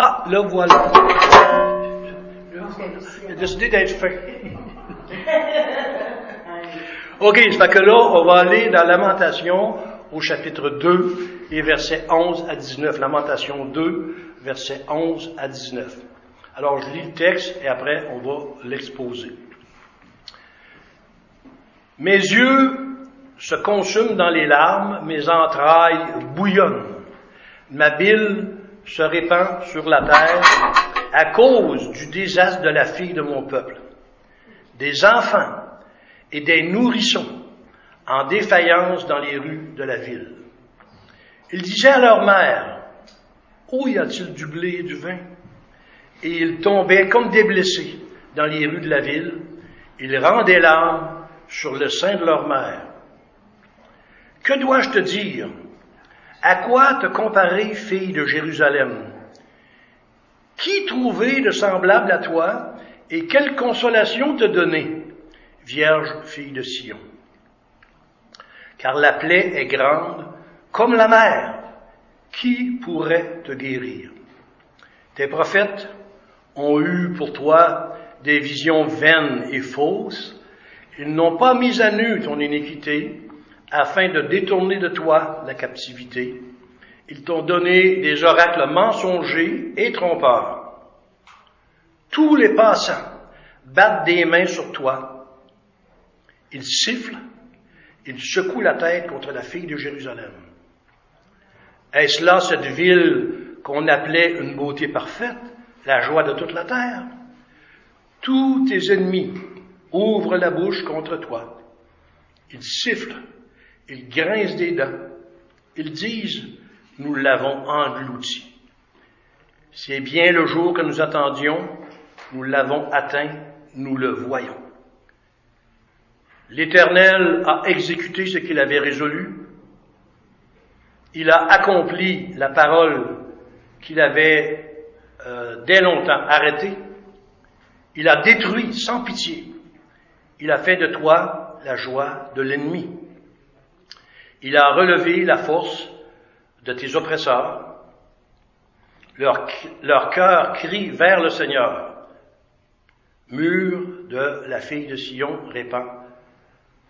Ah, le voilà. Il a décidé d'être fin. OK, ça fait que là, on va aller dans Lamentation au chapitre 2 et versets 11 à 19. Lamentation 2, versets 11 à 19. Alors, je lis le texte et après, on va l'exposer. Mes yeux se consument dans les larmes, mes entrailles bouillonnent. Ma bile se répand sur la terre à cause du désastre de la fille de mon peuple. Des enfants et des nourrissons en défaillance dans les rues de la ville. Ils disaient à leur mère, Où y a-t-il du blé et du vin? Et ils tombaient comme des blessés dans les rues de la ville. Ils rendaient l'âme sur le sein de leur mère. Que dois-je te dire? À quoi te comparer, fille de Jérusalem? Qui trouver de semblable à toi et quelle consolation te donner, Vierge fille de Sion? Car la plaie est grande comme la mer. Qui pourrait te guérir? Tes prophètes ont eu pour toi des visions vaines et fausses. Ils n'ont pas mis à nu ton iniquité afin de détourner de toi la captivité. Ils t'ont donné des oracles mensongers et trompeurs. Tous les passants battent des mains sur toi. Ils sifflent, ils secouent la tête contre la fille de Jérusalem. Est-ce là cette ville qu'on appelait une beauté parfaite, la joie de toute la terre? Tous tes ennemis ouvrent la bouche contre toi. Ils sifflent ils grincent des dents. Ils disent, nous l'avons englouti. C'est bien le jour que nous attendions, nous l'avons atteint, nous le voyons. L'Éternel a exécuté ce qu'il avait résolu. Il a accompli la parole qu'il avait euh, dès longtemps arrêtée. Il a détruit sans pitié. Il a fait de toi la joie de l'ennemi. Il a relevé la force de tes oppresseurs. Leur, leur cœur crie vers le Seigneur. Mur de la fille de Sion répand,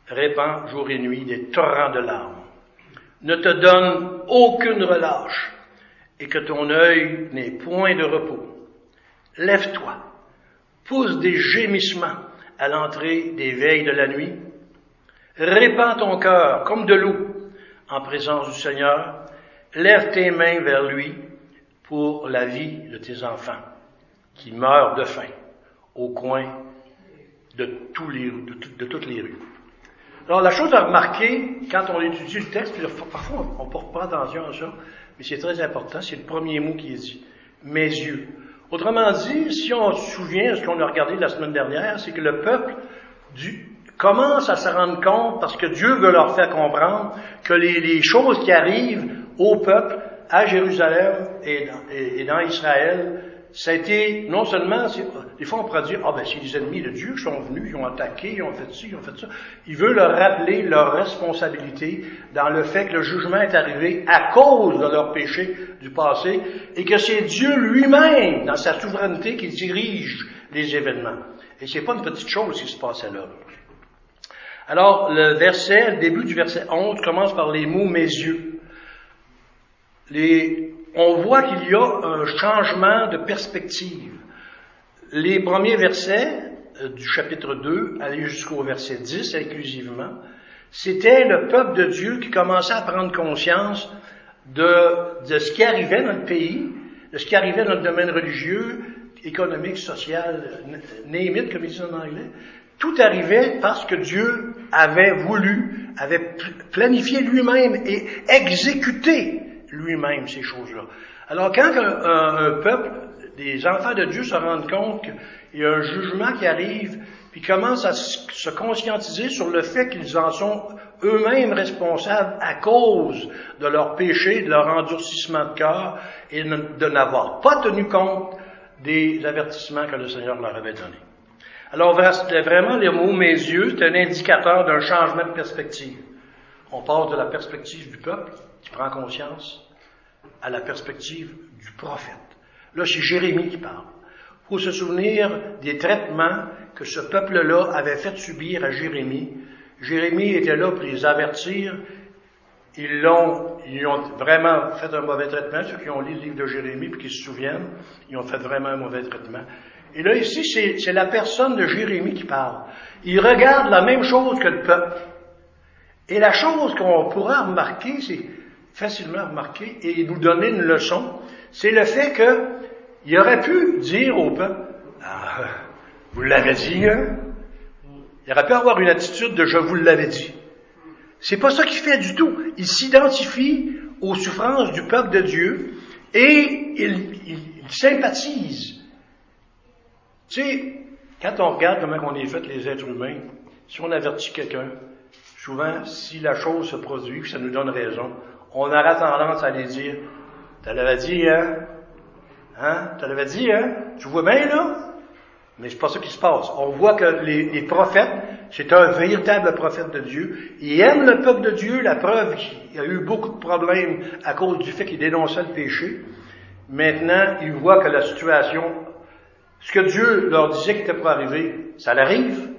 répand jour et nuit des torrents de larmes. Ne te donne aucune relâche et que ton œil n'ait point de repos. Lève-toi, pousse des gémissements à l'entrée des veilles de la nuit. Répands ton cœur comme de l'eau en présence du Seigneur, lève tes mains vers lui pour la vie de tes enfants qui meurent de faim au coin de, toutes les rues. Alors, la chose à remarquer, quand on étudie le texte, parfois on ne porte pas attention à ça, mais c'est très important, c'est le premier mot qui est dit. Mes yeux. Autrement dit, si on se souvient de ce qu'on a regardé la semaine dernière, c'est que le peuple du, commencent à se rendre compte, parce que Dieu veut leur faire comprendre, que les, choses qui arrivent au peuple, à Jérusalem et dans, et, dans Israël, ça a été non seulement, des fois on pourrait dire, ah ben c'est les ennemis de Dieu qui sont venus, ils ont attaqué, ils ont fait ci, ils ont fait ça. Il veut leur rappeler leur responsabilité dans le fait que le jugement est arrivé à cause de leur péché du passé et que c'est Dieu lui-même, dans sa souveraineté, qui dirige les événements. Et c'est pas une petite chose qui se passait là. Alors, le verset, le début du verset 11 commence par les mots mes yeux. on voit qu'il y a un changement de perspective. Les premiers versets euh, du chapitre 2, aller jusqu'au verset 10 inclusivement, c'était le peuple de Dieu qui commençait à prendre conscience de, de ce qui arrivait dans le pays, de ce qui arrivait dans le domaine religieux, économique, social, némite, comme ils disent en anglais, tout arrivait parce que Dieu avait voulu, avait planifié lui-même et exécuté lui-même ces choses-là. Alors quand un, peuple, des enfants de Dieu se rendent compte qu'il y a un jugement qui arrive, puis commencent à se conscientiser sur le fait qu'ils en sont eux-mêmes responsables à cause de leur péché, de leur endurcissement de cœur et de n'avoir pas tenu compte des avertissements que le Seigneur leur avait donnés. Alors, vraiment, les mots mes yeux, c'est un indicateur d'un changement de perspective. On passe de la perspective du peuple, qui prend conscience, à la perspective du prophète. Là, c'est Jérémie qui parle. Il faut se souvenir des traitements que ce peuple-là avait fait subir à Jérémie. Jérémie était là pour les avertir. Ils l'ont, ils ont vraiment fait un mauvais traitement, ceux qui ont lu le livre de Jérémie et qui se souviennent, ils ont fait vraiment un mauvais traitement. Et là, ici, c'est la personne de Jérémie qui parle. Il regarde la même chose que le peuple. Et la chose qu'on pourra remarquer, c'est facilement remarquer et nous donner une leçon, c'est le fait qu'il aurait pu dire au peuple, ah, vous l'avez dit, hein? Il aurait pu avoir une attitude de je vous l'avais dit. C'est pas ça qu'il fait du tout. Il s'identifie aux souffrances du peuple de Dieu et il, il sympathise. Tu sais, quand on regarde comment on est fait les êtres humains, si on avertit quelqu'un, souvent, si la chose se produit, que ça nous donne raison, on aura tendance à aller dire, tu l'avais dit, hein? Hein? Tu l'avais dit, hein? Tu vois bien, là? Mais c'est pas ça qui se passe. On voit que les, les prophètes, c'est un véritable prophète de Dieu. Il aime le peuple de Dieu, la preuve qu'il y a eu beaucoup de problèmes à cause du fait qu'il dénonçait le péché. Maintenant, il voit que la situation, ce que Dieu leur disait qui était pour arriver, ça l'arrive.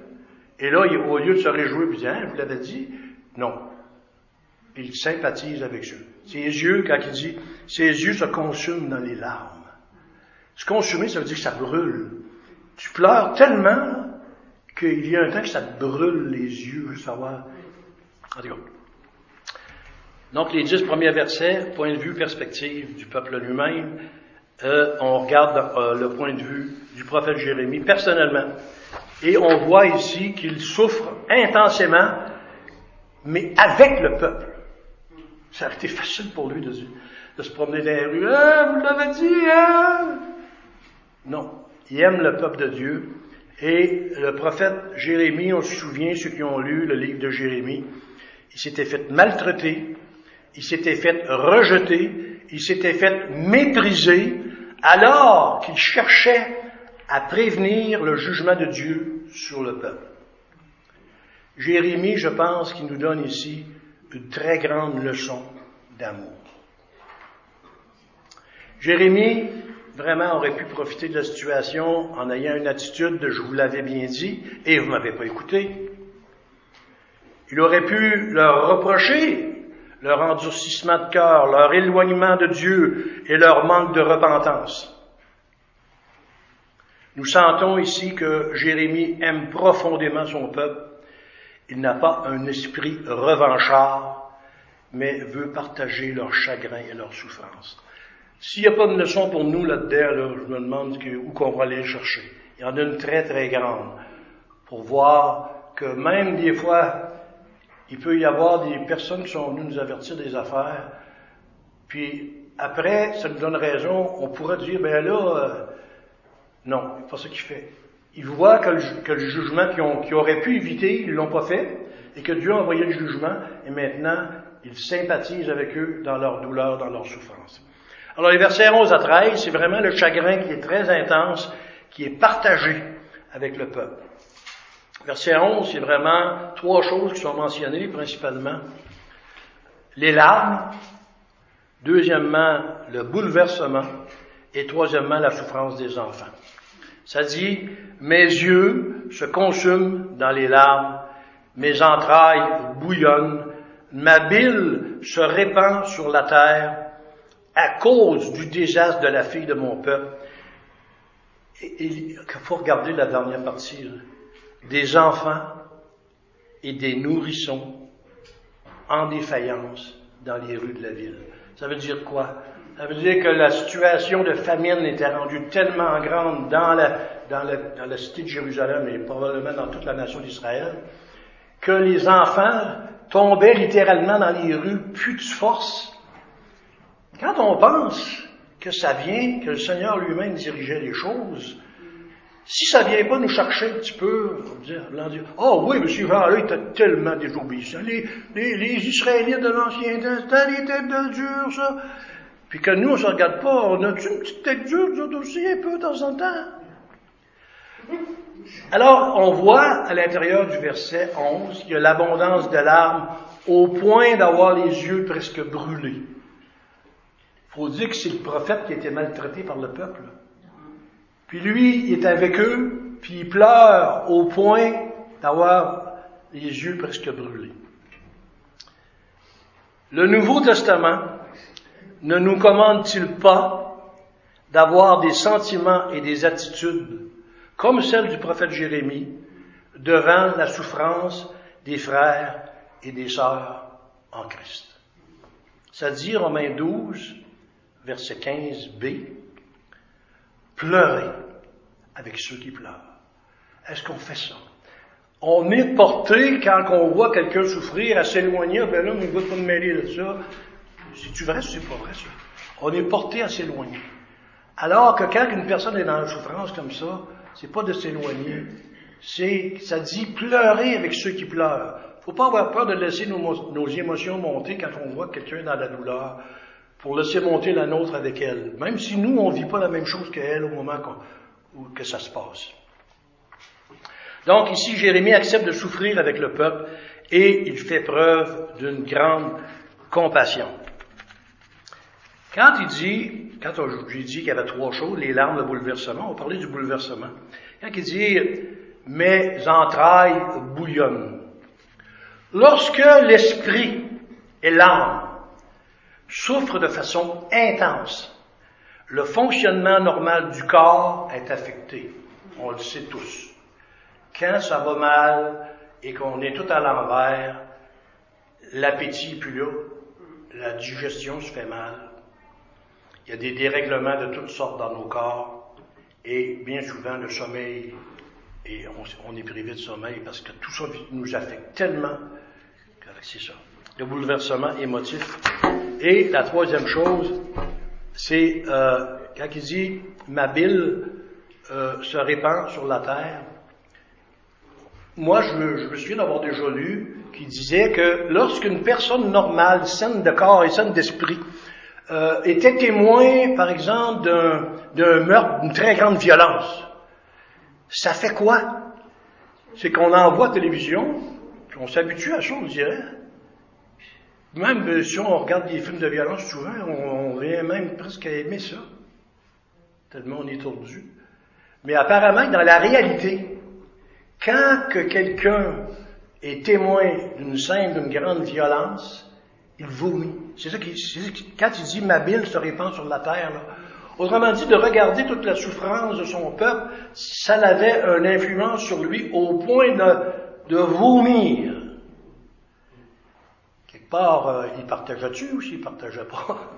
Et là, au lieu de se réjouir, il dit, hein, vous l'avez dit? Non. Il sympathise avec eux. Ses yeux, quand il dit, ses yeux se consument dans les larmes. Se consumer, ça veut dire que ça brûle. Tu pleures tellement qu'il y a un temps que ça te brûle les yeux, savoir. En tout cas. Donc, les dix premiers versets, point de vue, perspective du peuple lui-même, euh, on regarde euh, le point de vue du prophète Jérémie personnellement. Et on voit ici qu'il souffre intensément, mais avec le peuple. Ça a été facile pour lui de, se promener dans les rues. Ah, vous l'avez dit, hein? Non. Il aime le peuple de Dieu. Et le prophète Jérémie, on se souvient, ceux qui ont lu le livre de Jérémie, il s'était fait maltraiter, il s'était fait rejeter, il s'était fait mépriser, alors qu'il cherchait à prévenir le jugement de Dieu sur le peuple. Jérémie, je pense, qu'il nous donne ici une très grande leçon d'amour. Jérémie, vraiment, aurait pu profiter de la situation en ayant une attitude de je vous l'avais bien dit et vous m'avez pas écouté. Il aurait pu leur reprocher leur endurcissement de cœur, leur éloignement de Dieu et leur manque de repentance. Nous sentons ici que Jérémie aime profondément son peuple. Il n'a pas un esprit revanchard, mais veut partager leur chagrin et leur souffrance. S'il n'y a pas de leçon pour nous là-dedans, je me demande où qu'on va aller chercher. Il y en a une très très grande pour voir que même des fois, il peut y avoir des personnes qui sont venues nous avertir des affaires, puis après, ça nous donne raison, on pourrait dire, ben là, euh, non, c'est pas ça qu'il fait. Il voit que le, jugement qu'ils auraient pu éviter, ils l'ont pas fait, et que Dieu a envoyé le jugement, et maintenant, il sympathise avec eux dans leur douleur, dans leur souffrance. Alors les versets 11 à 13, c'est vraiment le chagrin qui est très intense, qui est partagé avec le peuple. Verset 11, c'est vraiment trois choses qui sont mentionnées principalement. Les larmes, deuxièmement, le bouleversement, et troisièmement, la souffrance des enfants. Ça dit, mes yeux se consument dans les larmes, mes entrailles bouillonnent, ma bile se répand sur la terre à cause du désastre de la fille de mon peuple. Il faut regarder la dernière partie. Des enfants et des nourrissons en défaillance dans les rues de la ville. Ça veut dire quoi? Ça veut dire que la situation de famine était rendue tellement grande dans la, dans la, dans la cité de Jérusalem et probablement dans toute la nation d'Israël que les enfants tombaient littéralement dans les rues, plus de force. Quand on pense que ça vient, que le Seigneur lui-même dirigeait les choses, si ça vient pas nous chercher un petit peu, on va dire, dire oh oui, monsieur là il était tellement désobéissant. Les, les, Israélites de l'Ancien Temps, c'était des têtes de ça. Puis que nous, on se regarde pas, on a une petite tête dure, nous aussi, un peu de temps en temps? Alors, on voit à l'intérieur du verset 11 qu'il y a l'abondance de larmes au point d'avoir les yeux presque brûlés. faut dire que c'est le prophète qui a été maltraité par le peuple. Puis lui, il est avec eux, puis il pleure au point d'avoir les yeux presque brûlés. Le Nouveau Testament ne nous commande-t-il pas d'avoir des sentiments et des attitudes comme celle du prophète Jérémie devant la souffrance des frères et des sœurs en Christ? Ça dit Romains 12, verset 15b, pleurer avec ceux qui pleurent. Est-ce qu'on fait ça? On est porté, quand on voit quelqu'un souffrir, à s'éloigner, ben là, on ne veut pas me mêler de ça. C'est-tu vrai ou c'est pas vrai, ça? On est porté à s'éloigner. Alors que quand une personne est dans la souffrance comme ça, c'est pas de s'éloigner. C'est, ça dit pleurer avec ceux qui pleurent. Faut pas avoir peur de laisser nos, nos émotions monter quand on voit quelqu'un dans la douleur, pour laisser monter la nôtre avec elle. Même si nous, on vit pas la même chose qu'elle au moment où que ça se passe. Donc ici, Jérémie accepte de souffrir avec le peuple et il fait preuve d'une grande compassion. Quand il dit, quand je lui dit qu'il y avait trois choses, les larmes, le bouleversement, on parlait du bouleversement. Quand il dit mes entrailles bouillonnent. Lorsque l'esprit et l'âme souffrent de façon intense, le fonctionnement normal du corps est affecté. On le sait tous. Quand ça va mal et qu'on est tout à l'envers, l'appétit n'est plus là, la digestion se fait mal, il y a des dérèglements de toutes sortes dans nos corps et bien souvent le sommeil, et on, est privé de sommeil parce que tout ça nous affecte tellement c'est ça. Le bouleversement émotif. Et la troisième chose, c'est euh, quand il dit ma bile euh, se répand sur la terre, moi, je me, je me souviens d'avoir déjà lu qui disait que lorsqu'une personne normale, saine de corps et saine d'esprit, euh, était témoin, par exemple, d'un meurtre d'une très grande violence, ça fait quoi? C'est qu'on envoie à la télévision, on s'habitue à ça, on dirait. Même euh, si on regarde des films de violence souvent, on, vient même presque à aimer ça. Tellement on est tordu. Mais apparemment, dans la réalité, quand que quelqu'un est témoin d'une scène d'une grande violence, il vomit. C'est ça qui, quand il dit ma bile se répand sur la terre, autrement dit, de regarder toute la souffrance de son peuple, ça avait une influence sur lui au point de, de vomir. Part, euh, il partageait-tu ou s'il partageait pas?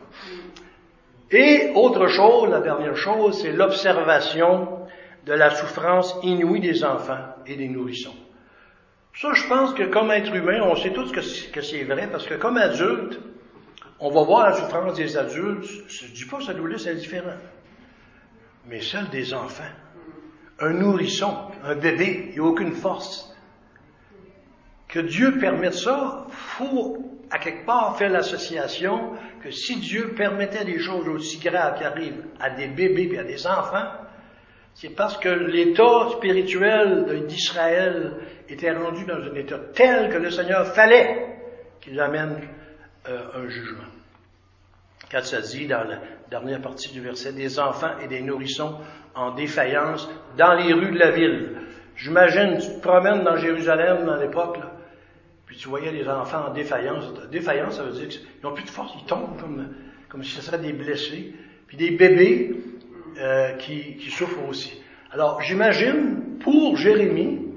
Et autre chose, la dernière chose, c'est l'observation de la souffrance inouïe des enfants et des nourrissons. Ça, je pense que comme être humain, on sait tous que c'est vrai, parce que comme adulte, on va voir la souffrance des adultes. Je ne dis pas que ça nous laisse indifférent, mais celle des enfants. Un nourrisson, un bébé, il n'y a aucune force. Que Dieu permette ça, faut à quelque part faire l'association que si Dieu permettait des choses aussi graves qui arrivent à des bébés et à des enfants, c'est parce que l'état spirituel d'Israël était rendu dans un état tel que le Seigneur fallait qu'il amène euh, un jugement. Quand ça dit dans la dernière partie du verset, des enfants et des nourrissons en défaillance dans les rues de la ville. J'imagine, tu te promènes dans Jérusalem dans l'époque, puis tu voyais les enfants en défaillance. Défaillance, ça veut dire qu'ils n'ont plus de force, ils tombent comme, comme si ce seraient des blessés. Puis des bébés euh, qui, qui, souffrent aussi. Alors, j'imagine, pour Jérémie,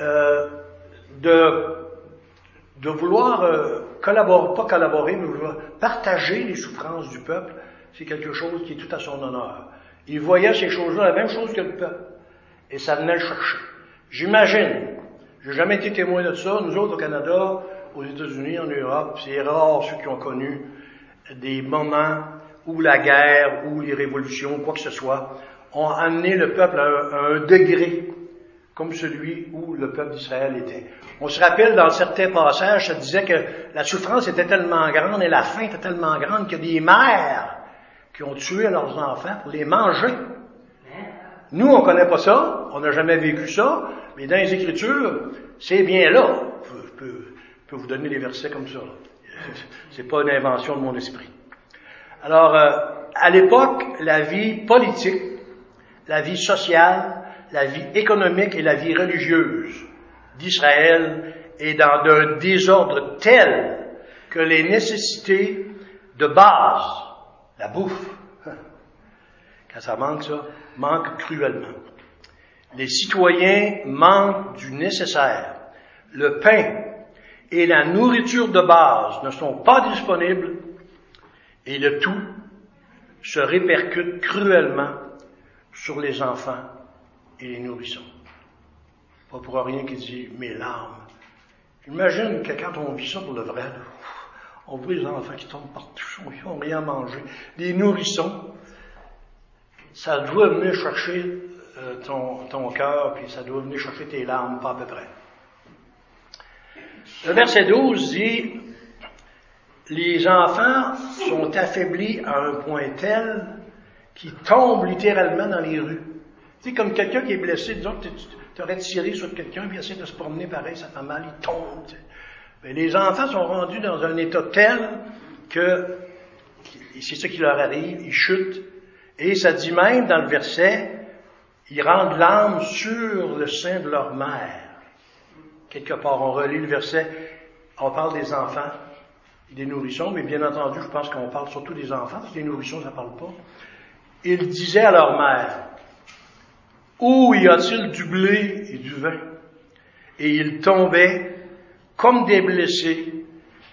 euh, de, de vouloir euh, collaborer, pas collaborer, mais vouloir partager les souffrances du peuple, c'est quelque chose qui est tout à son honneur. Il voyait ces choses-là, la même chose que le peuple, et ça venait le chercher. J'imagine, j'ai jamais été témoin de ça, nous autres au Canada, aux États-Unis, en Europe, c'est rare ceux qui ont connu des moments ou la guerre, ou les révolutions, quoi que ce soit, ont amené le peuple à un, degré comme celui où le peuple d'Israël était. On se rappelle dans certains passages, ça disait que la souffrance était tellement grande et la faim était tellement grande a des mères qui ont tué leurs enfants pour les manger. Nous, on connaît pas ça, on n'a jamais vécu ça, mais dans les Écritures, c'est bien là. Je peux, vous donner des versets comme ça. C'est pas une invention de mon esprit. Alors, euh, à l'époque, la vie politique, la vie sociale, la vie économique et la vie religieuse d'Israël est dans un désordre tel que les nécessités de base, la bouffe, quand ça manque ça, manque cruellement. Les citoyens manquent du nécessaire. Le pain et la nourriture de base ne sont pas disponibles et le tout se répercute cruellement sur les enfants et les nourrissons. Pas pour rien qu'il dit mes larmes. Imagine que quand on vit ça pour le vrai, on voit les enfants qui tombent partout, ils n'ont rien à manger. Les nourrissons, ça doit venir chercher euh, ton, ton cœur, puis ça doit venir chercher tes larmes, pas à peu près. Le verset 12 dit, les enfants sont affaiblis à un point tel qu'ils tombent littéralement dans les rues. C'est comme quelqu'un qui est blessé, disons que tu aurais tiré sur quelqu'un, puis essaie de se promener pareil, ça fait mal, il tombe. Mais les enfants sont rendus dans un état tel que c'est ce qui leur arrive, ils chutent. Et ça dit même dans le verset, ils rendent l'âme sur le sein de leur mère. Quelque part, on relit le verset, on parle des enfants des nourrissons, mais bien entendu, je pense qu'on parle surtout des enfants, parce que les nourrissons, ça ne parle pas. Ils disaient à leur mère, où y a-t-il du blé et du vin? Et ils tombaient comme des blessés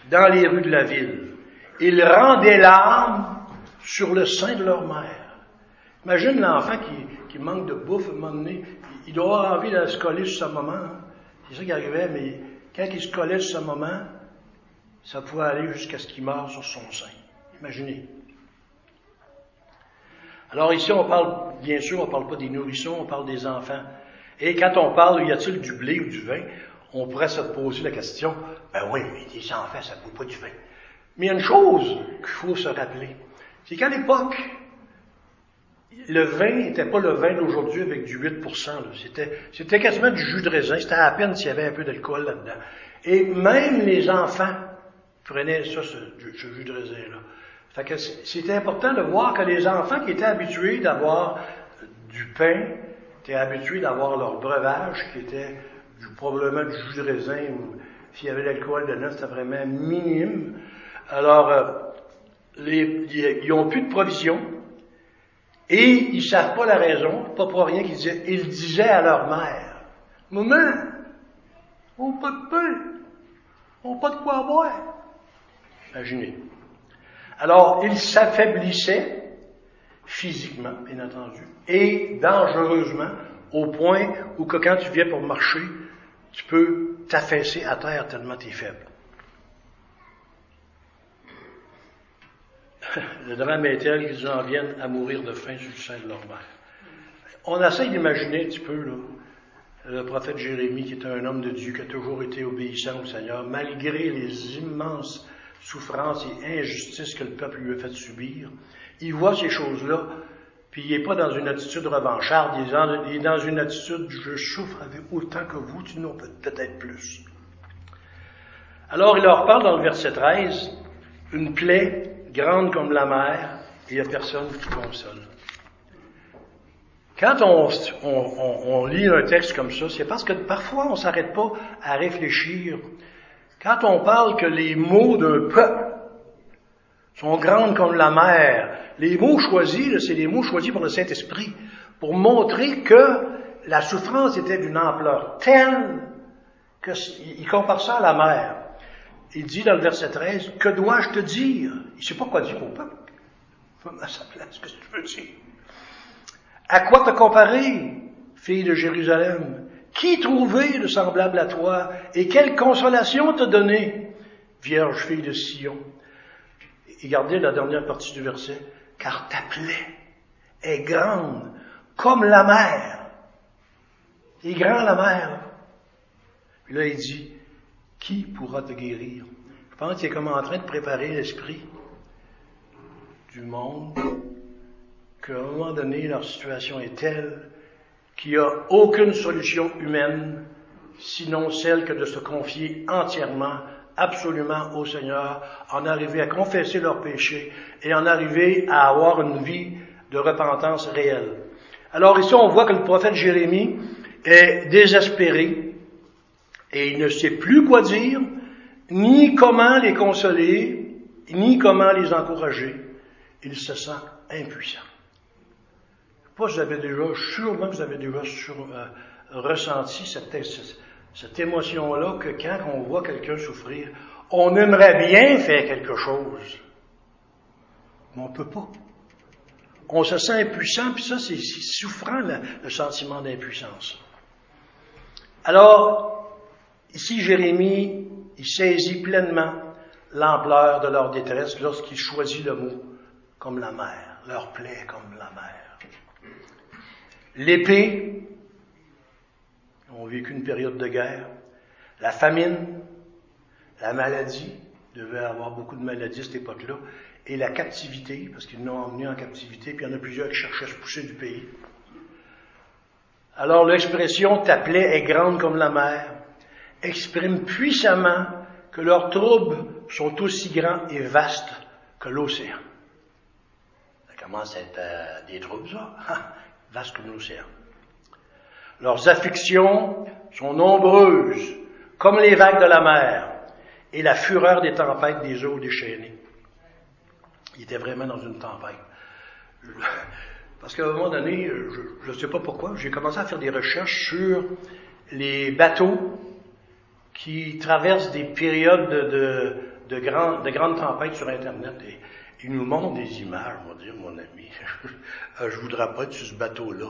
dans les rues de la ville. Ils rendaient l'âme sur le sein de leur mère. Imagine l'enfant qui, qui, manque de bouffe à un moment donné. Il doit avoir envie de se coller sur sa maman. C'est ça qui arrivait, mais quand il se collait sur sa maman, ça pouvait aller jusqu'à ce qu'il meure sur son sein. Imaginez. Alors ici, on parle, bien sûr, on ne parle pas des nourrissons, on parle des enfants. Et quand on parle, y a-t-il du blé ou du vin, on pourrait se poser la question, ben oui, mais des enfants, ça ne vaut pas du vin. Mais il y a une chose qu'il faut se rappeler, c'est qu'à l'époque, le vin n'était pas le vin d'aujourd'hui avec du 8%. C'était, c'était quasiment du jus de raisin. C'était à peine s'il y avait un peu d'alcool là-dedans. Et même les enfants prenaient ça, ce, jus de raisin-là. Fait que c'était important de voir que les enfants qui étaient habitués d'avoir du pain, étaient habitués d'avoir leur breuvage, qui était du, probablement du jus de raisin, ou s'il y avait de l'alcool dedans, c'était vraiment minime. Alors, euh, les, ils n'ont plus de provisions. Et ils savent pas la raison, pas pour rien qu'ils disaient, ils disaient à leur mère, Maman, on n'a pas de pain, on n'a pas de quoi boire. Imaginez. Alors, ils s'affaiblissaient physiquement, bien entendu, et dangereusement, au point où que quand tu viens pour marcher, tu peux t'affaisser à terre tellement tu es faible. Le drame est tel qu'ils en viennent à mourir de faim sur le sein de leur mère. On essaie d'imaginer un petit peu, le prophète Jérémie, qui est un homme de Dieu, qui a toujours été obéissant au Seigneur, malgré les immenses souffrances et injustices que le peuple lui a fait subir. Il voit ces choses-là, puis il n'est pas dans une attitude revancharde, il est dans une attitude je souffre avec autant que vous, tu n'en peut-être plus. Alors il leur parle dans le verset 13, une plaie grande comme la mer, il n'y a personne qui console. Quand on, lit un texte comme ça, c'est parce que parfois on ne s'arrête pas à réfléchir. Quand on parle que les mots d'un peuple sont grandes comme la mer, les mots choisis, c'est les mots choisis par le Saint-Esprit, pour montrer que la souffrance était d'une ampleur telle qu'il compare ça à la mer. Il dit dans le verset 13, que dois-je te dire? Il ne sait pas quoi dire au peuple. À sa place, qu'est-ce que tu veux dire? À quoi te comparer, fille de Jérusalem? Qui trouver de semblable à toi? Et quelle consolation te donner, vierge fille de Sion? Et gardez la dernière partie du verset. Car ta plaie est grande comme la mer. Il est grand la mer. Là, il dit, qui pourra te guérir? Je pense qu'il est comme en train de préparer l'esprit du monde, qu'à un moment donné, leur situation est telle qu'il n'y a aucune solution humaine, sinon celle que de se confier entièrement absolument au Seigneur, en arriver à confesser leurs péchés et en arriver à avoir une vie de repentance réelle. Alors ici, on voit que le prophète Jérémie est désespéré et il ne sait plus quoi dire, ni comment les consoler, ni comment les encourager. Il se sent impuissant. Pas vous avez déjà, sûrement vous avez déjà euh, ressenti cette, émotion-là que quand on voit quelqu'un souffrir, on aimerait bien faire quelque chose, mais on ne peut pas. On se sent impuissant, puis ça, c'est souffrant, le sentiment d'impuissance. Alors, ici, Jérémie, il saisit pleinement l'ampleur de leur détresse lorsqu'il choisit le mot comme la mer, leur plaie comme la mer. L'épée, ont vécu une période de guerre, la famine, la maladie, il devait avoir beaucoup de maladies à cette époque-là, et la captivité, parce qu'ils l'ont emmené en captivité, puis il y en a plusieurs qui cherchaient à se pousser du pays. Alors l'expression ta plaie est grande comme la mer exprime puissamment que leurs troubles sont aussi grands et vastes que l'océan. Ça commence à être euh, des troubles, ça. Vaste comme l'océan. Leurs afflictions sont nombreuses, comme les vagues de la mer et la fureur des tempêtes des eaux déchaînées. Il était vraiment dans une tempête. Parce qu'à un moment donné, je ne sais pas pourquoi, j'ai commencé à faire des recherches sur les bateaux qui traversent des périodes de, de, grandes tempêtes sur Internet. Et ils nous montrent des images, on va dire, mon ami. je voudrais pas être sur ce bateau-là.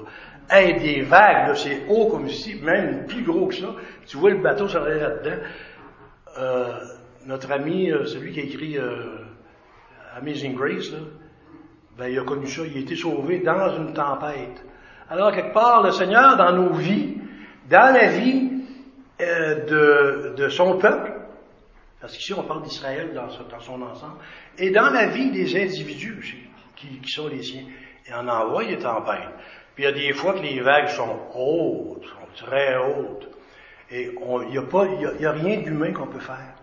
Hey, des vagues, c'est haut comme ici, même plus gros que ça. Tu vois le bateau s'arrêter là-dedans. Euh, notre ami, euh, celui qui a écrit euh, Amazing Grace, là, ben, il a connu ça, il a été sauvé dans une tempête. Alors, quelque part, le Seigneur, dans nos vies, dans la vie de, de, son peuple, parce qu'ici on parle d'Israël dans, son ensemble, et dans la vie des individus qui, qui sont les siens, il en envoie des tempêtes. Puis il y a des fois que les vagues sont hautes, sont très hautes. Et il n'y a, y a, rien d'humain qu'on peut faire.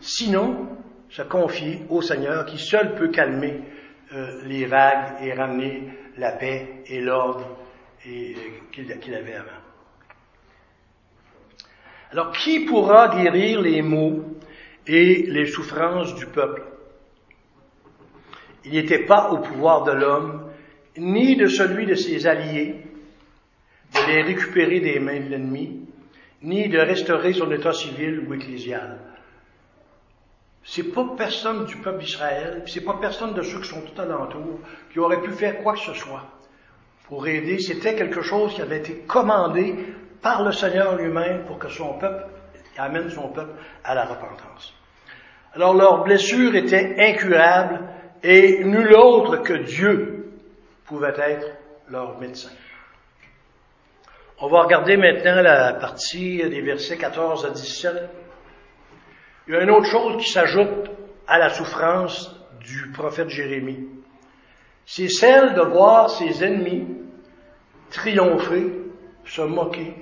Sinon, se confier au Seigneur qui seul peut calmer euh, les vagues et ramener la paix et l'ordre euh, qu'il avait avant. Alors, qui pourra guérir les maux et les souffrances du peuple? Il n'était pas au pouvoir de l'homme ni de celui de ses alliés, de les récupérer des mains de l'ennemi, ni de restaurer son état civil ou ecclésial. C'est pas personne du peuple d'Israël, c'est pas personne de ceux qui sont tout alentour qui aurait pu faire quoi que ce soit pour aider. C'était quelque chose qui avait été commandé par le Seigneur lui-même pour que son peuple amène son peuple à la repentance. Alors leur blessure était incurable et nul autre que Dieu pouvait être leur médecin. On va regarder maintenant la partie des versets 14 à 17. Il y a une autre chose qui s'ajoute à la souffrance du prophète Jérémie. C'est celle de voir ses ennemis triompher, se moquer,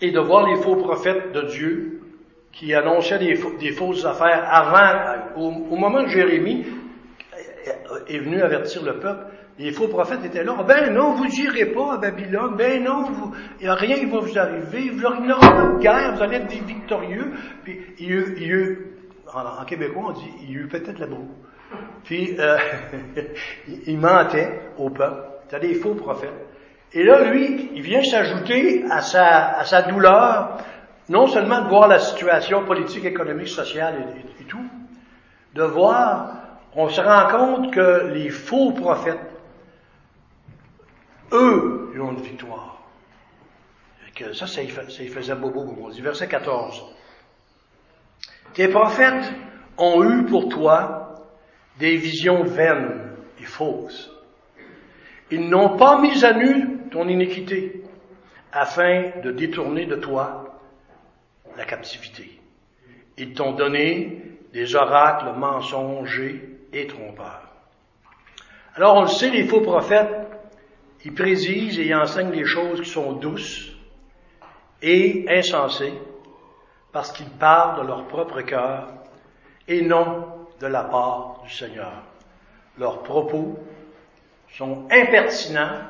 et de voir les faux prophètes de Dieu qui annonçaient des, fausses affaires avant, au, moment de Jérémie, est venu avertir le peuple. Les faux prophètes étaient là. Ben non, vous n'irez pas à Babylone. Ben non, il n'y a rien qui va vous arriver. Vous n'aurez pas de guerre. Vous allez être des victorieux. Puis, il y a en, en, québécois, on dit, il y a eu peut-être la boue. Puis, euh, il mentait au peuple. C'était des faux prophètes. Et là, lui, il vient s'ajouter à sa, à sa douleur, non seulement de voir la situation politique, économique, sociale et tout, de voir on se rend compte que les faux prophètes, eux, ils ont une victoire. que ça, ça y, faisait bobo, on dit. Verset 14. Tes prophètes ont eu pour toi des visions vaines et fausses. Ils n'ont pas mis à nu ton iniquité afin de détourner de toi la captivité. Ils t'ont donné des oracles mensongers et trompeur. Alors on le sait, les faux prophètes, ils prédisent et enseignent des choses qui sont douces et insensées, parce qu'ils parlent de leur propre cœur et non de la part du Seigneur. Leurs propos sont impertinents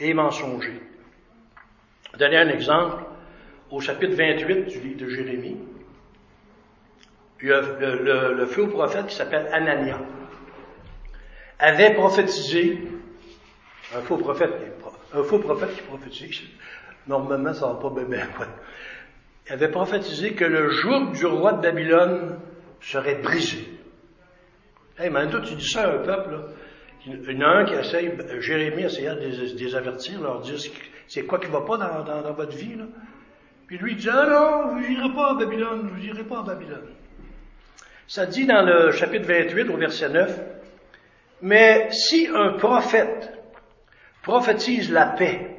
et vais donner un exemple. Au chapitre 28 du livre de Jérémie, le, faux prophète qui s'appelle Anania avait prophétisé, un faux prophète, un faux prophète qui prophétise, normalement ça va pas bien, bien Il avait prophétisé que le jour du roi de Babylone serait brisé. Hey, maintenant, tu dis ça à un peuple. Il y en a un qui essaye, Jérémie essayait de les avertir, leur dire c'est quoi qui va pas dans, votre vie, là. Puis lui dit, ah non, vous n'irez pas à Babylone, vous n'irez pas à Babylone. Ça dit dans le chapitre 28 au verset 9, mais si un prophète prophétise la paix,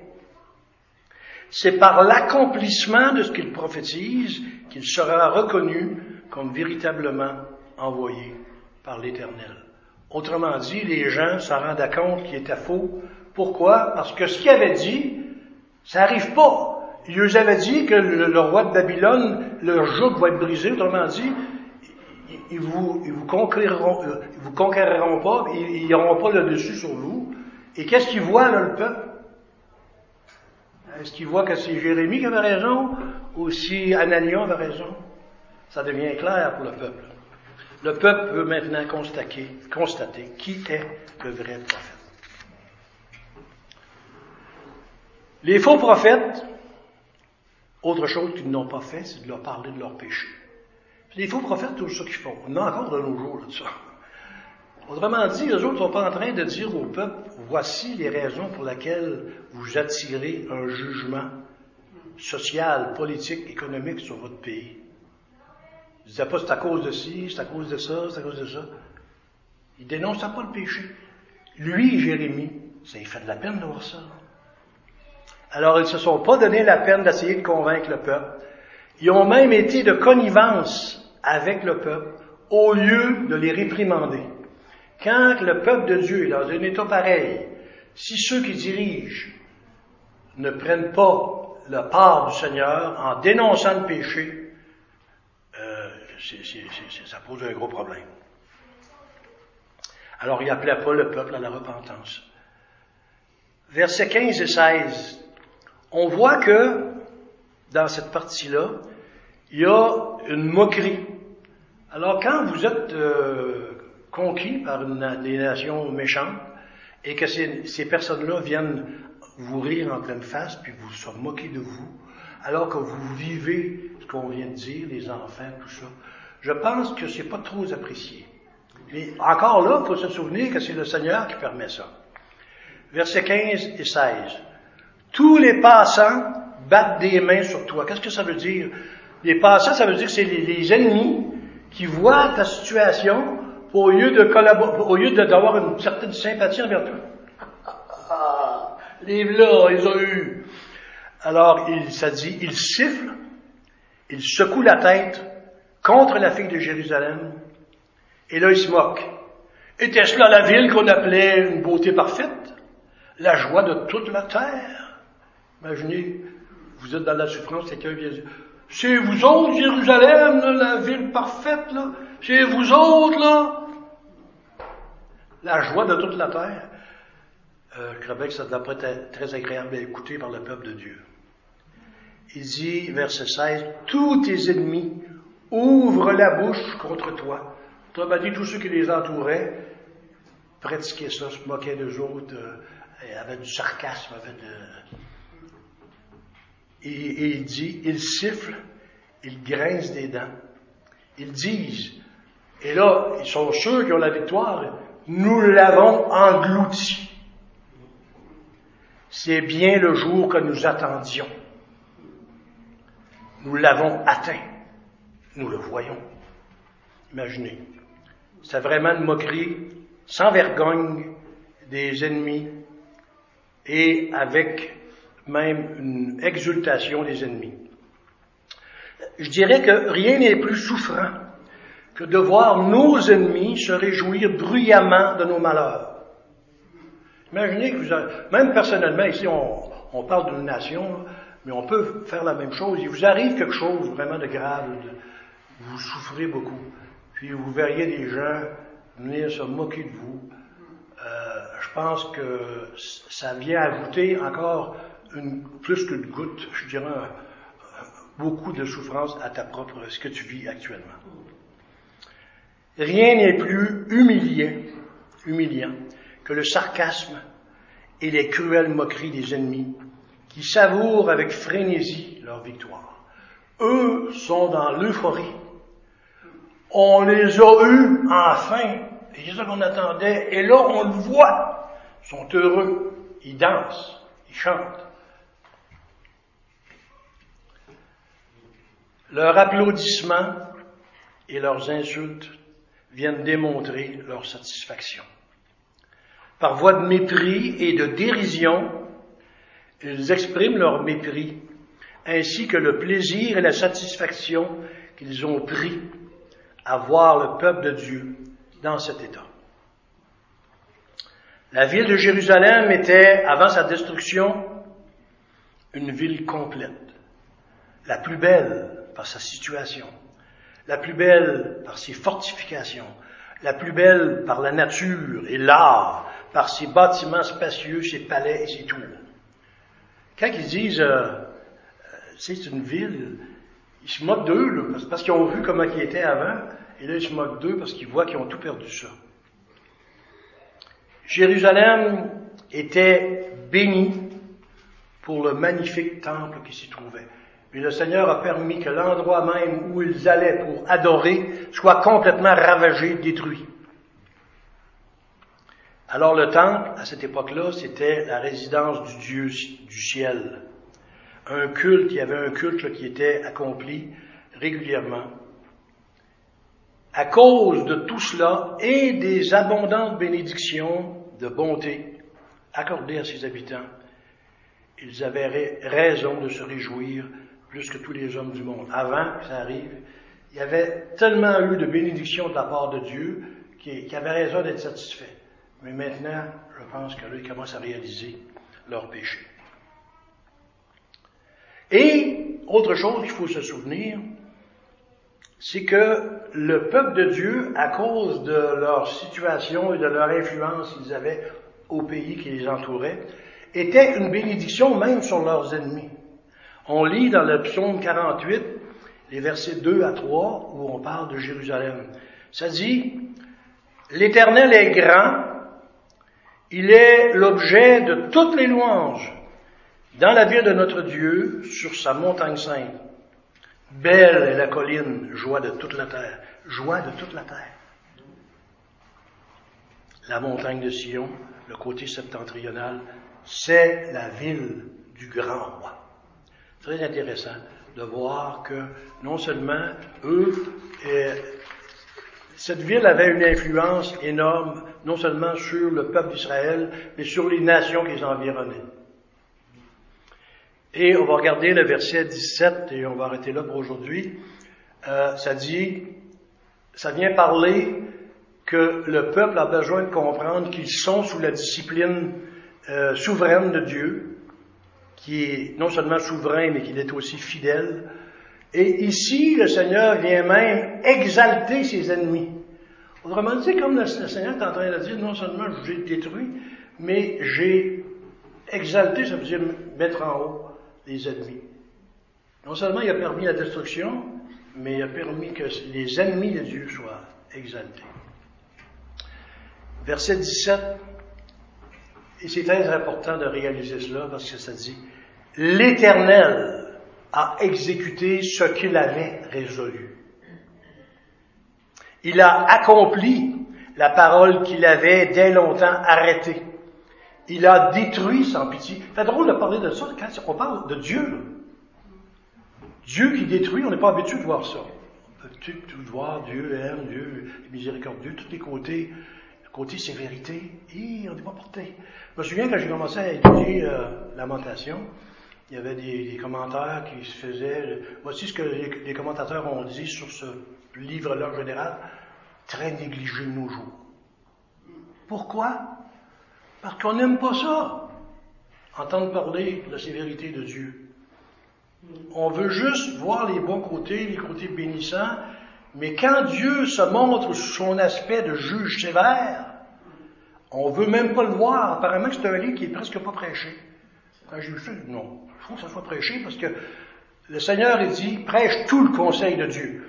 c'est par l'accomplissement de ce qu'il prophétise qu'il sera reconnu comme véritablement envoyé par l'Éternel. Autrement dit, les gens s'en rendent compte qu'il était faux. Pourquoi? Parce que ce qu'il avait dit, ça n'arrive pas. Il nous avait dit que le, roi de Babylone, leur joug va être brisé. Autrement dit, ils vous, ils vous conquériront, euh, vous conquériront pas, ils n'auront pas le dessus sur vous. Et qu'est-ce qu'ils voient, là, le peuple? Est-ce qu'ils voient que c'est Jérémie qui avait raison ou si Ananias avait raison? Ça devient clair pour le peuple. Le peuple veut maintenant constater, qui est le vrai prophète. Les faux prophètes, autre chose qu'ils n'ont pas fait, c'est de leur parler de leur péché. Les faux prophètes, tout ça qu'ils font. On a encore de nos jours là, ça. Autrement dit, les autres ne sont pas en train de dire au peuple, voici les raisons pour lesquelles vous attirez un jugement social, politique, économique sur votre pays. Ne disaient pas c'est à cause de ci, c'est à cause de ça, c'est à cause de ça. Ils dénonçaient pas le péché. Lui, Jérémie, ça lui fait de la peine de voir ça. Alors, ils ne se sont pas donné la peine d'essayer de convaincre le peuple. Ils ont même été de connivence avec le peuple au lieu de les réprimander. Quand le peuple de Dieu est dans un état pareil, si ceux qui dirigent ne prennent pas la part du Seigneur en dénonçant le péché, ça pose un gros problème. Alors il n'appelait pas le peuple à la repentance. Versets 15 et 16, on voit que dans cette partie-là, il y a une moquerie. Alors quand vous êtes euh, conquis par une, des nations méchantes et que ces, ces personnes-là viennent vous rire en pleine face puis vous se moquer de vous, alors que vous vivez ce qu'on vient de dire, les enfants, tout ça, je pense que c'est pas trop apprécié. Mais encore là, il faut se souvenir que c'est le Seigneur qui permet ça. Versets 15 et 16. Tous les passants battent des mains sur toi. Qu'est-ce que ça veut dire? Les passants, ça veut dire que c'est les, ennemis qui voient ta situation au lieu de collaborer, au lieu d'avoir une certaine sympathie envers toi. Ah, les là, ils ont eu. Alors, il, ça dit, il siffle, il secoue la tête contre la fille de Jérusalem, et là, il se moque. Était-ce là la ville qu'on appelait une beauté parfaite? La joie de toute la terre? Imaginez, vous êtes dans la souffrance, quelqu'un vient dire, c'est vous autres, Jérusalem, la ville parfaite, là. C'est vous autres, là. La joie de toute la terre. Euh, je que ça pas être très agréable à écouter par le peuple de Dieu. Il dit, verset 16, tous tes ennemis ouvrent la bouche contre toi. Toi, dit, tous ceux qui les entouraient pratiquaient ça, se moquaient d'eux autres, euh, avaient du sarcasme, avaient de, et, il dit, ils sifflent, ils grincent des dents, ils disent, et là, ils sont sûrs qu'ils ont la victoire, nous l'avons englouti. C'est bien le jour que nous attendions. Nous l'avons atteint. Nous le voyons. Imaginez. C'est vraiment une moquerie sans vergogne des ennemis et avec même une exultation des ennemis. Je dirais que rien n'est plus souffrant que de voir nos ennemis se réjouir bruyamment de nos malheurs. Imaginez que vous même personnellement, ici on, parle d'une nation, Mais on peut faire la même chose. Il vous arrive quelque chose vraiment de grave, vous souffrez beaucoup, puis vous verriez des gens venir se moquer de vous. Euh, je pense que ça vient ajouter encore une, plus qu'une goutte, je dirais, beaucoup de souffrance à ta propre, ce que tu vis actuellement. Rien n'est plus humiliant, humiliant que le sarcasme et les cruelles moqueries des ennemis qui savourent avec frénésie leur victoire. Eux sont dans l'euphorie. On les a eus enfin. Et c'est ça qu'on attendait. Et là, on le voit. Ils sont heureux. Ils dansent. Ils chantent. Leurs applaudissements et leurs insultes viennent démontrer leur satisfaction. Par voie de mépris et de dérision, ils expriment leur mépris, ainsi que le plaisir et la satisfaction qu'ils ont pris à voir le peuple de Dieu dans cet état. La ville de Jérusalem était, avant sa destruction, une ville complète, la plus belle par sa situation, la plus belle par ses fortifications, la plus belle par la nature et l'art, par ses bâtiments spacieux, ses palais et ses tours. Quand ils disent, euh, euh, c'est une ville, ils se moquent d'eux, parce qu'ils ont vu comment ils étaient avant, et là ils se moquent d'eux parce qu'ils voient qu'ils ont tout perdu ça. Jérusalem était bénie pour le magnifique temple qui s'y trouvait. Mais le Seigneur a permis que l'endroit même où ils allaient pour adorer soit complètement ravagé, détruit. Alors le temple, à cette époque-là, c'était la résidence du Dieu du ciel. Un culte, il y avait un culte qui était accompli régulièrement. À cause de tout cela et des abondantes bénédictions de bonté accordées à ses habitants, ils avaient raison de se réjouir plus que tous les hommes du monde. Avant que ça arrive, il y avait tellement eu de bénédictions de la part de Dieu qu'ils avaient raison d'être satisfaits. Mais maintenant, je pense que là, ils commencent à réaliser leur péché. Et, autre chose qu'il faut se souvenir, c'est que le peuple de Dieu, à cause de leur situation et de leur influence qu'ils avaient au pays qui les entourait, était une bénédiction même sur leurs ennemis. On lit dans le psaume 48, les versets 2 à 3, où on parle de Jérusalem. Ça dit, L'Éternel est grand, il est l'objet de toutes les louanges dans la ville de notre Dieu, sur sa montagne sainte. Belle est la colline, joie de toute la terre. Joie de toute la terre. La montagne de Sion, le côté septentrional, c'est la ville du grand roi. Très intéressant de voir que non seulement eux, euh, cette ville avait une influence énorme, non seulement sur le peuple d'Israël, mais sur les nations qui environnaient. Et on va regarder le verset 17, et on va arrêter là pour aujourd'hui. Euh, ça dit, ça vient parler que le peuple a besoin de comprendre qu'ils sont sous la discipline euh, souveraine de Dieu, qui est non seulement souverain, mais qui est aussi fidèle. Et ici, le Seigneur vient même exalter ses ennemis. Autrement dit, comme le, Seigneur est en train de dire, non seulement j'ai détruit, mais j'ai exalté, ça veut dire mettre en haut les ennemis. Non seulement il a permis la destruction, mais il a permis que les ennemis de Dieu soient exaltés. Verset 17, et c'est très important de réaliser cela parce que ça dit, l'Éternel a exécuté ce qu'il avait résolu. Il a accompli la parole qu'il avait dès longtemps arrêtée. Il a détruit sans pitié. C'est drôle de parler de ça quand on parle de Dieu. Dieu qui détruit, on n'est pas habitué de voir ça. On peut tout voir, Dieu aime, Dieu miséricordieux, tous les côtés côté sévérité, et on n'est pas porté. Je me souviens quand j'ai commencé à étudier euh, Lamentation, il y avait des, commentaires qui se faisaient. Voici ce que les, commentateurs ont dit sur ce livre-là en général, très négligé de nos jours. Pourquoi? Parce qu'on n'aime pas ça, entendre parler de la sévérité de Dieu. On veut juste voir les bons côtés, les côtés bénissants, mais quand Dieu se montre sous son aspect de juge sévère, on veut même pas le voir. Apparemment, c'est un livre qui est presque pas prêché. Quand j'ai ça, non, il faut que ça soit prêché parce que le Seigneur, il dit, prêche tout le conseil de Dieu.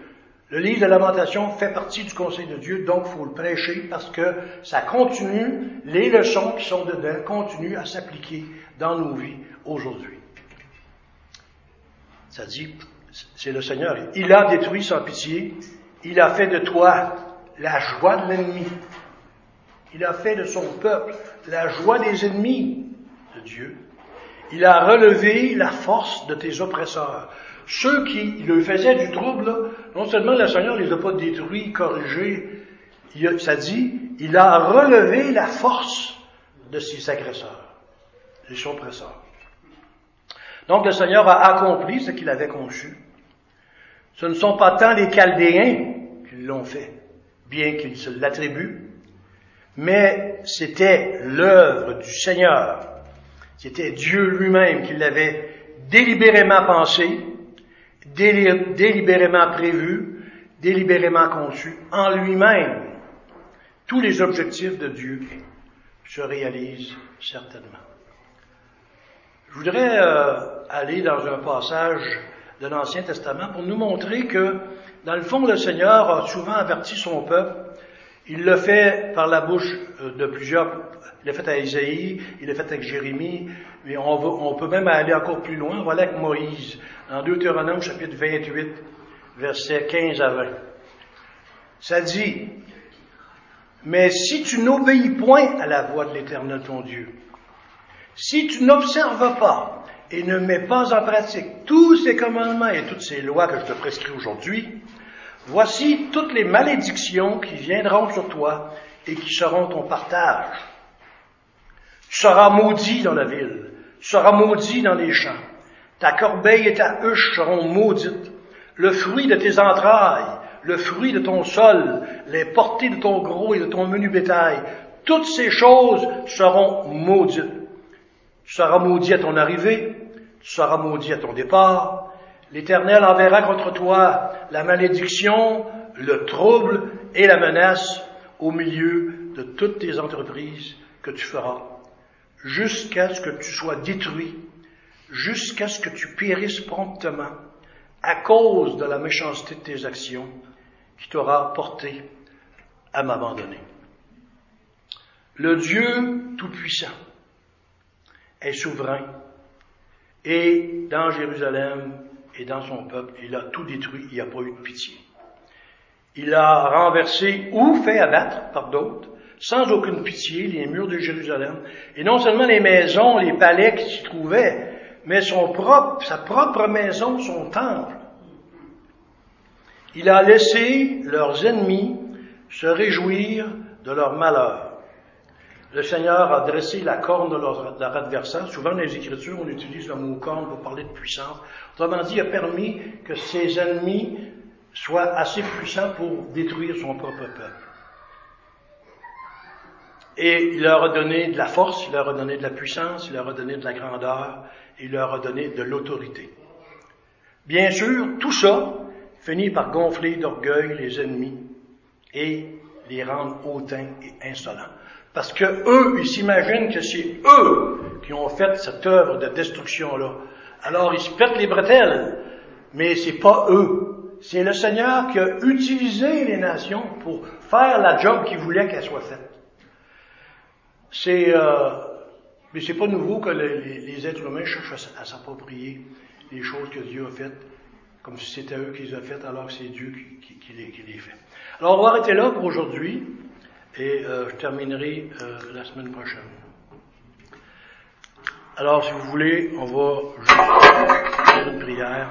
Le livre de Lamentation fait partie du conseil de Dieu, donc il faut le prêcher parce que ça continue, les leçons qui sont dedans continuent à s'appliquer dans nos vies aujourd'hui. Ça dit, c'est le Seigneur. Il a détruit sans pitié. Il a fait de toi la joie de l'ennemi. Il a fait de son peuple la joie des ennemis de Dieu. Il a relevé la force de tes oppresseurs. Ceux qui lui faisaient du trouble, non seulement le Seigneur ne les a pas détruits, corrigés, ça dit, il a relevé la force de ses agresseurs, ses oppresseurs. Donc le Seigneur a accompli ce qu'il avait conçu. Ce ne sont pas tant les Chaldéens qui l'ont fait, bien qu'ils se l'attribuent, mais c'était l'œuvre du Seigneur. C'était Dieu lui-même qui l'avait délibérément pensé, délibérément prévu, délibérément conçu, en lui-même, tous les objectifs de Dieu se réalisent certainement. Je voudrais euh, aller dans un passage de l'Ancien Testament pour nous montrer que, dans le fond, le Seigneur a souvent averti son peuple. Il le fait par la bouche euh, de plusieurs. Il l'a fait à Isaïe, il l'a fait avec Jérémie, mais on, on peut même aller encore plus loin. Voilà avec Moïse dans Deutéronome chapitre 28, versets 15 à 20. Ça dit, mais si tu n'obéis point à la voix de l'Éternel ton Dieu, si tu n'observes pas et ne mets pas en pratique tous ces commandements et toutes ces lois que je te prescris aujourd'hui, voici toutes les malédictions qui viendront sur toi et qui seront ton partage. Tu seras maudit dans la ville, tu seras maudit dans les champs, ta corbeille et ta huche seront maudites. Le fruit de tes entrailles, le fruit de ton sol, les portées de ton gros et de ton menu bétail, toutes ces choses seront maudites. Tu seras maudit à ton arrivée, tu seras maudit à ton départ. L'Éternel enverra contre toi la malédiction, le trouble et la menace au milieu de toutes tes entreprises que tu feras, jusqu'à ce que tu sois détruit jusqu'à ce que tu périsses promptement à cause de la méchanceté de tes actions qui t'aura porté à m'abandonner. Le Dieu Tout-Puissant est souverain et dans Jérusalem et dans son peuple, il a tout détruit, il n'y a pas eu de pitié. Il a renversé ou fait abattre par d'autres, sans aucune pitié, les murs de Jérusalem, et non seulement les maisons, les palais qui s'y trouvaient, mais son propre, sa propre maison, son temple. Il a laissé leurs ennemis se réjouir de leur malheur. Le Seigneur a dressé la corne de leur, adversaire. Souvent dans les Écritures, on utilise le mot corne pour parler de puissance. Autrement dit, il a permis que ses ennemis soient assez puissants pour détruire son propre peuple. Et il leur a donné de la force, il leur a donné de la puissance, il leur a donné de la grandeur, il leur a donné de l'autorité. Bien sûr, tout ça finit par gonfler d'orgueil les ennemis et les rendre hautains et insolents. Parce que eux, ils s'imaginent que c'est eux qui ont fait cette œuvre de destruction-là. Alors ils se pètent les bretelles, mais c'est pas eux. C'est le Seigneur qui a utilisé les nations pour faire la job qu'il voulait qu'elle soit faite. C'est euh, mais c'est pas nouveau que les, êtres humains cherchent à, s'approprier les choses que Dieu a faites, comme si c'était eux qui les ont faites, alors que c'est Dieu qui, les, qui, les, fait. Alors on va arrêter là pour aujourd'hui, et euh, je terminerai euh, la semaine prochaine. Alors, si vous voulez, on va faire une prière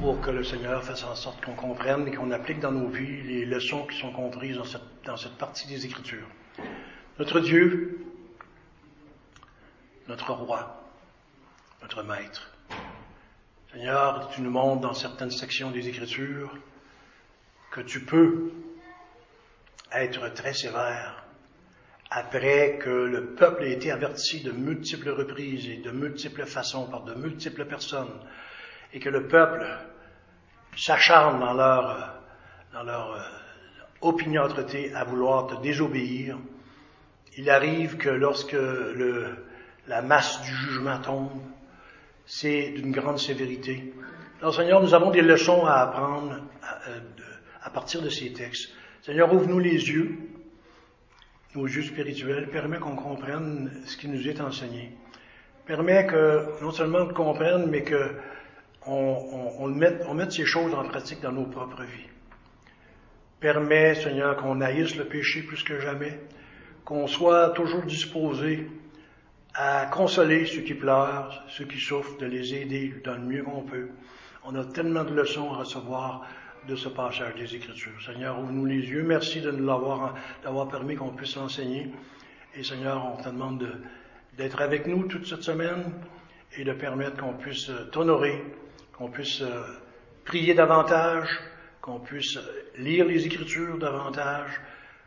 pour que le Seigneur fasse en sorte qu'on comprenne et qu'on applique dans nos vies les leçons qui sont comprises dans cette, dans cette partie des Écritures. Notre Dieu, notre roi, notre maître. Seigneur, tu nous montres dans certaines sections des Écritures que tu peux être très sévère après que le peuple ait été averti de multiples reprises et de multiples façons par de multiples personnes et que le peuple s'acharne dans leur, dans leur euh, opiniâtreté à vouloir te désobéir, il arrive que lorsque le, la masse du jugement tombe, c'est d'une grande sévérité. Alors Seigneur, nous avons des leçons à apprendre à, euh, à partir de ces textes. Seigneur, ouvre-nous les yeux, nos yeux spirituels, permet qu'on comprenne ce qui nous est enseigné. Permet que, non seulement on comprenne, mais que on, on, mette, on mette ces choses en pratique dans nos propres vies. Permet, Seigneur, qu'on haïsse le péché plus que jamais, qu'on soit toujours disposé à consoler ceux qui pleurent, ceux qui souffrent, de les aider dans le mieux qu'on peut. On a tellement de leçons à recevoir de ce passage des Écritures. Seigneur, ouvre-nous les yeux. Merci de nous l'avoir, d'avoir permis qu'on puisse l'enseigner. Et Seigneur, on te demande d'être avec nous toute cette semaine et de permettre qu'on puisse t'honorer, qu'on puisse euh, prier davantage, qu'on puisse lire les Écritures davantage,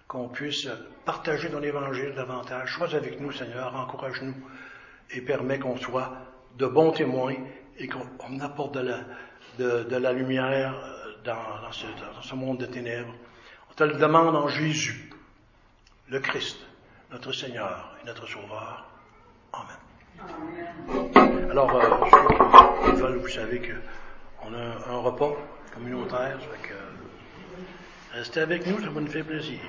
qu'on puisse partager ton Évangile davantage. Sois avec nous, Seigneur, encourage-nous et permets qu'on soit de bons témoins et qu'on apporte de la, de, la lumière euh, dans, dans, ce, dans, ce, monde de ténèbres. On te le demande en Jésus, le Christ, notre Seigneur et notre Sauveur. Amen. Alors, euh, vous savez qu'on a un repas communautaire, fait que, restez avec nous, ça va nous faire plaisir.